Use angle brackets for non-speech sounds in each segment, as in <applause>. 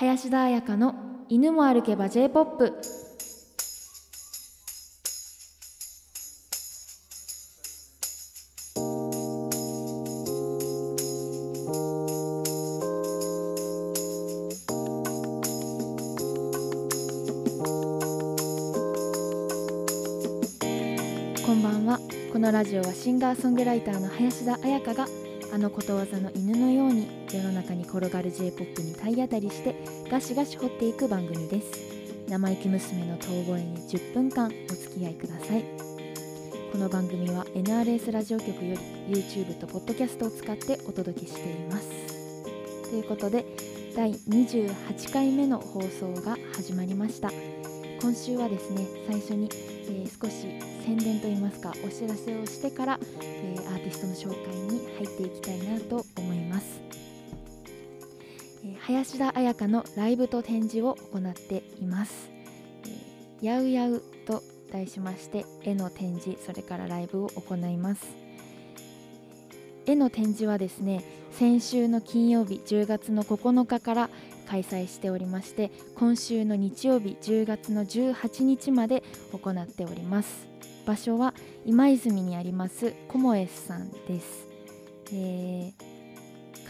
林田彩香の犬も歩けば J-POP こんばんは。このラジオはシンガーソングライターの林田彩香があのことわざの犬のように世の中に転がる J-POP に体当たりしてガシガシ掘っていく番組です。生意気娘の遠吠えに10分間お付き合いください。この番組は NRS ラジオ局より YouTube と Podcast を使ってお届けしています。ということで第28回目の放送が始まりました。今週はですね最初に、えー少し宣伝といいますかお知らせをしてから、えーアーティストの紹介に入っていきたいなと思います、林田彩香のライブと展示を行っています、えーやうやうと題しまして絵の展示それからライブを行います。絵の展示はですね先週の金曜日10月の9日から開催しておりまして今週の日曜日10月の18日まで行っております。場所は今泉にありますコモエスさんです、えー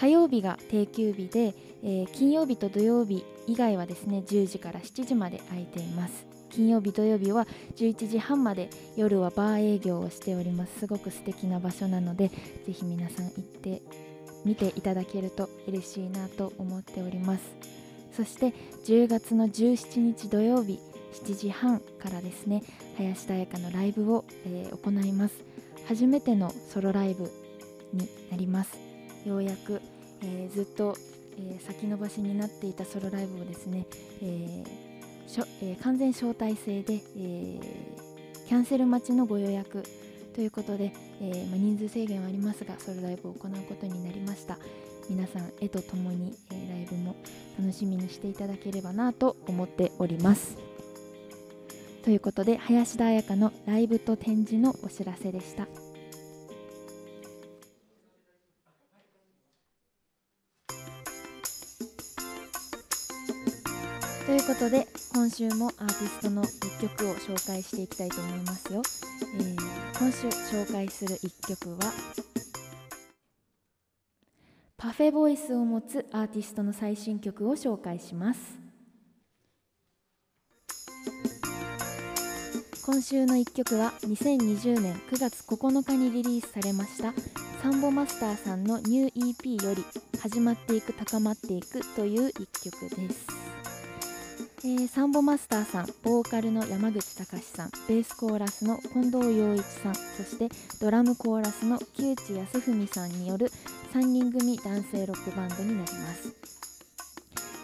火曜日が定休日で、えー金曜日と土曜日以外はですね10時から7時まで空いています。金曜日土曜日は11時半まで夜はバー営業をしております。すごく素敵な場所なのでぜひ皆さん行って見ていただけると嬉しいなと思っております。そして10月の17日土曜日7時半からですね林田彩香のライブを、えー行います。初めてのソロライブになります。ようやく、えーずっと、えー先延ばしになっていたソロライブをですね、えーしょえー完全招待制で、えキャンセル待ちのご予約ということで、えまあ人数制限はありますがソロライブを行うことになりました。皆さん絵とともに、えライブも楽しみにしていただければなと思っております。ということで林田彩香のライブと展示のお知らせでした。ことで今週もアーティストの1曲を紹介していきたいと思いますよ、えー今週紹介する1曲はパフェボイスを持つアーティストの最新曲を紹介します。今週の1曲は2020年9月9日にリリースされましたサンボマスターさんのニュー EP より「始まっていく高まっていく」という1曲です、えーサンボマスターさんボーカルの山口隆さんベースコーラスの近藤陽一さんそしてドラムコーラスの木内康文さんによる3人組男性ロックバンドになります。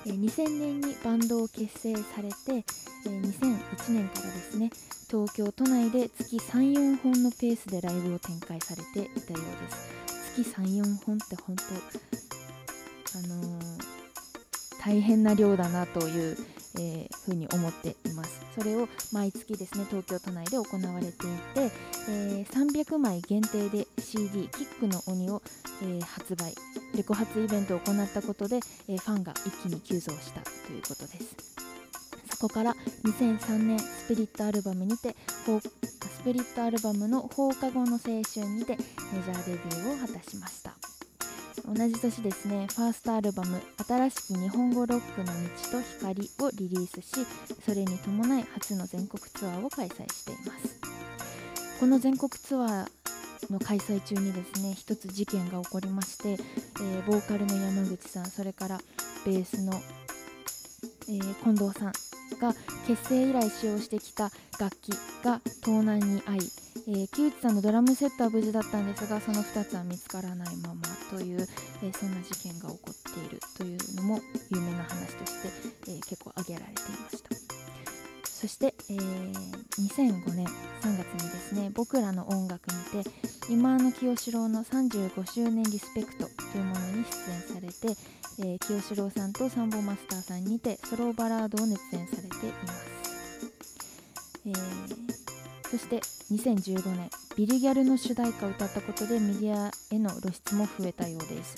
えー2000年にバンドを結成されて、えー2001年からですね東京都内で月34本のペースでライブを展開されていたようです。月34本って本当あのー大変な量だなという、えーふうに思っています。それを毎月ですね東京都内で行われていて、えー300枚限定で CD「キックの鬼を」えー発売レコ発イベントを行ったことで、えファンが一気に急増したということです。そこから2003年スピリットアルバムにてスピリットアルバムの放課後の青春にてメジャーデビューを果たしました。同じ年ですねファーストアルバム「新しき日本語ロックの道と光」をリリースしそれに伴い初の全国ツアーを開催しています。この全国ツアーの開催中にですね一つ事件が起こりまして、えーボーカルの山口さんそれからベースの、えー近藤さんが結成以来使用してきた楽器が盗難に遭い、えー木内さんのドラムセットは無事だったんですがその2つは見つからないままという、えーそんな事件が起こっているというのも有名な話として、えー結構挙げられていました。そして、え2005年3月にですね「僕らの音楽」にて今の清志郎の35周年リスペクトというものに出演されて、え清志郎さんとサンボマスターさんにてソロバラードを熱演されています、えーそして2015年ビリギャルの主題歌を歌ったことでメディアへの露出も増えたようです。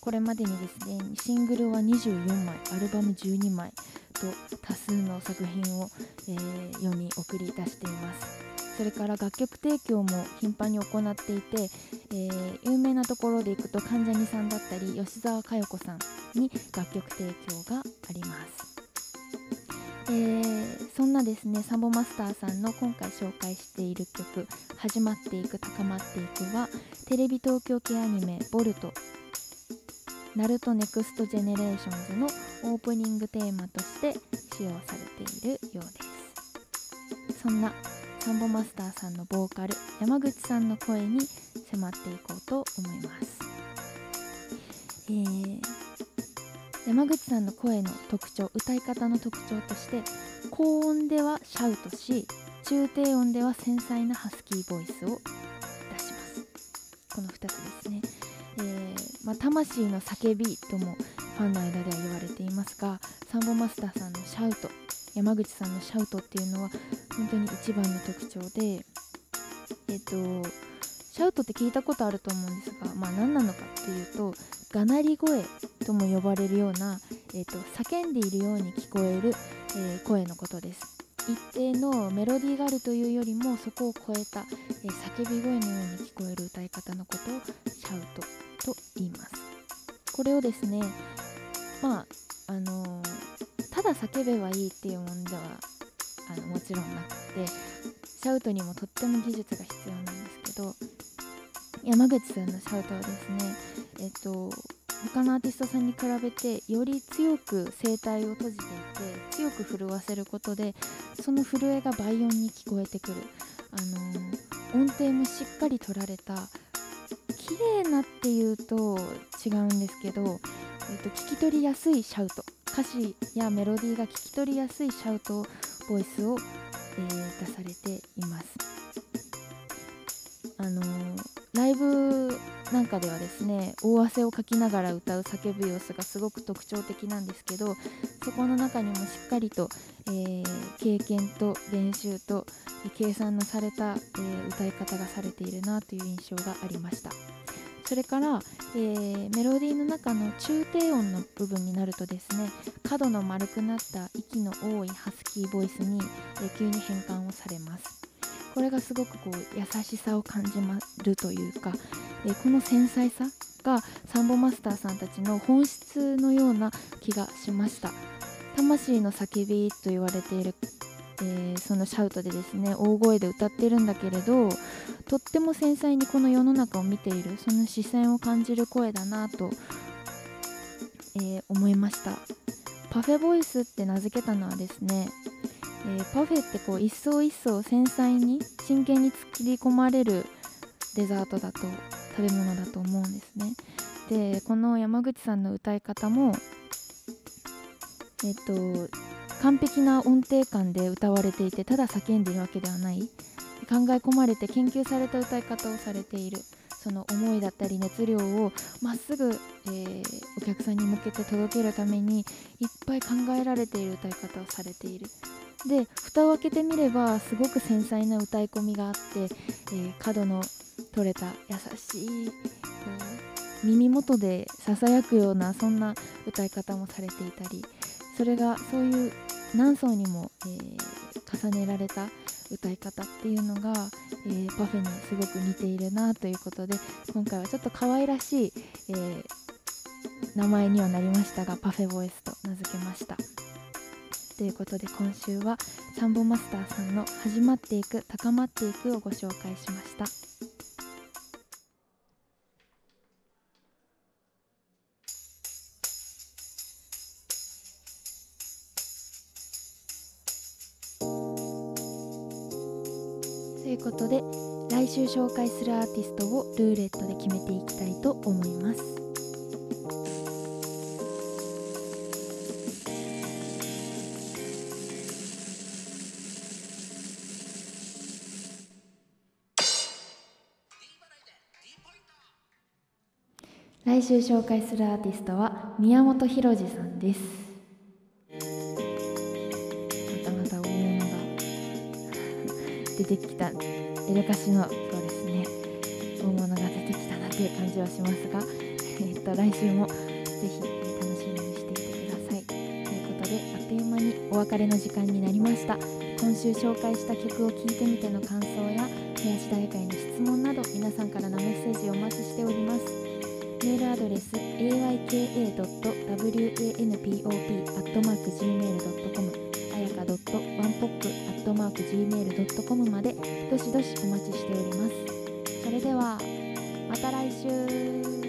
これまでにですねシングルは24枚アルバム12枚と多数の作品を、えー、世に送り出しています。それから楽曲提供も頻繁に行っていて、えー、有名なところでいくと関ジャニさんだったり吉沢佳代子さんに楽曲提供があります。えー、そんなですねサンボマスターさんの今回紹介している曲「始まっていく高まっていく」はテレビ東京系アニメ「BORUTO」「NARUTO NEXT GENERATIONSのオープニングテーマとして使用されているようです。そんなサンボマスターさんのボーカル山口さんの声に迫っていこうと思います、えー山口さんの声の特徴歌い方の特徴として高音ではシャウトし中低音では繊細なハスキーボイスを出します。この2つですね、えー、まあ、魂の叫びともファンの間では言われていますがサンボマスターさんのシャウト山口さんのシャウトっていうのは本当に一番の特徴でえっ、とシャウトって聞いたことあると思うんですが、まあ、何なのかっていうとがなり声とも呼ばれるような、えーと、叫んでいるように聞こえる、えー、声のことです。一定のメロディーがあるというよりもそこを超えた、えー、叫び声のように聞こえる歌い方のことをシャウトと言います。これをですねまああのー、ただ叫べばいいっていうものではあのもちろんなくてシャウトにもとっても技術が必要なんですけど山口さんのシャウトはですねえっと他のアーティストさんに比べてより強く声帯を閉じていて強く震わせることでその震えが倍音に聞こえてくる、あの音程もしっかり取られた。綺麗なっていうと違うんですけど、えっと、聞き取りやすいシャウト。歌詞やメロディーが聞き取りやすいシャウトボイスを、えー、出されています。あのライブなんかではですね大汗をかきながら歌う叫ぶ様子がすごく特徴的なんですけどそこの中にもしっかりと、えー、経験と練習と計算のされた、えー、歌い方がされているなという印象がありました。それから、えー、メロディーの中の中低音の部分になるとですね角の丸くなった息の多いハスキーボイスに、え急に変換をされます。これがすごくこう優しさを感じまるというか、えー、この繊細さがサンボマスターさんたちの本質のような気がしました。魂の叫びと言われている、えー、そのシャウトでですね大声で歌ってるんだけれどとっても繊細にこの世の中を見ているその視線を感じる声だなと、えー、思いました。パフェボイスって名付けたのはですねえー、パフェってこう一層一層繊細に真剣に突き込まれるデザートだと食べ物だと思うんですね。でこの山口さんの歌い方もえっと完璧な音程感で歌われていてただ叫んでいるわけではない。考え込まれて研究された歌い方をされている。その思いだったり熱量をまっすぐ、えー、お客さんに向けて届けるためにいっぱい考えられている歌い方をされている。で蓋を開けてみればすごく繊細な歌い込みがあって、えー、角の取れた優しい耳元でささやくようなそんな歌い方もされていたりそれがそういう何層にも、えー、重ねられた歌い方っていうのが、えー、パフェにすごく似ているなということで今回はちょっと可愛らしい、えー、名前にはなりましたがパフェボイスと名付けました。ということで今週はサンボマスターさんの「始まっていく高まっていく」をご紹介しました。ということで来週紹介するアーティストをルーレットで決めていきたいと思います。来週紹介するアーティストは宮本浩次さんです。またまた大物が <laughs> 出てきたエレカシのそうですね大物が出てきたなという感じはしますがえっと来週もぜひ楽しみにしていてください。ということであっという間にお別れの時間になりました。今週紹介した曲を聴いてみての感想や林大会の質問など皆さんからのメッセージをお待ちしております。メールアドレス ayka.wanpop.gmail.com あやか .wanpop.gmail.com までどしどしお待ちしております。それでは、また来週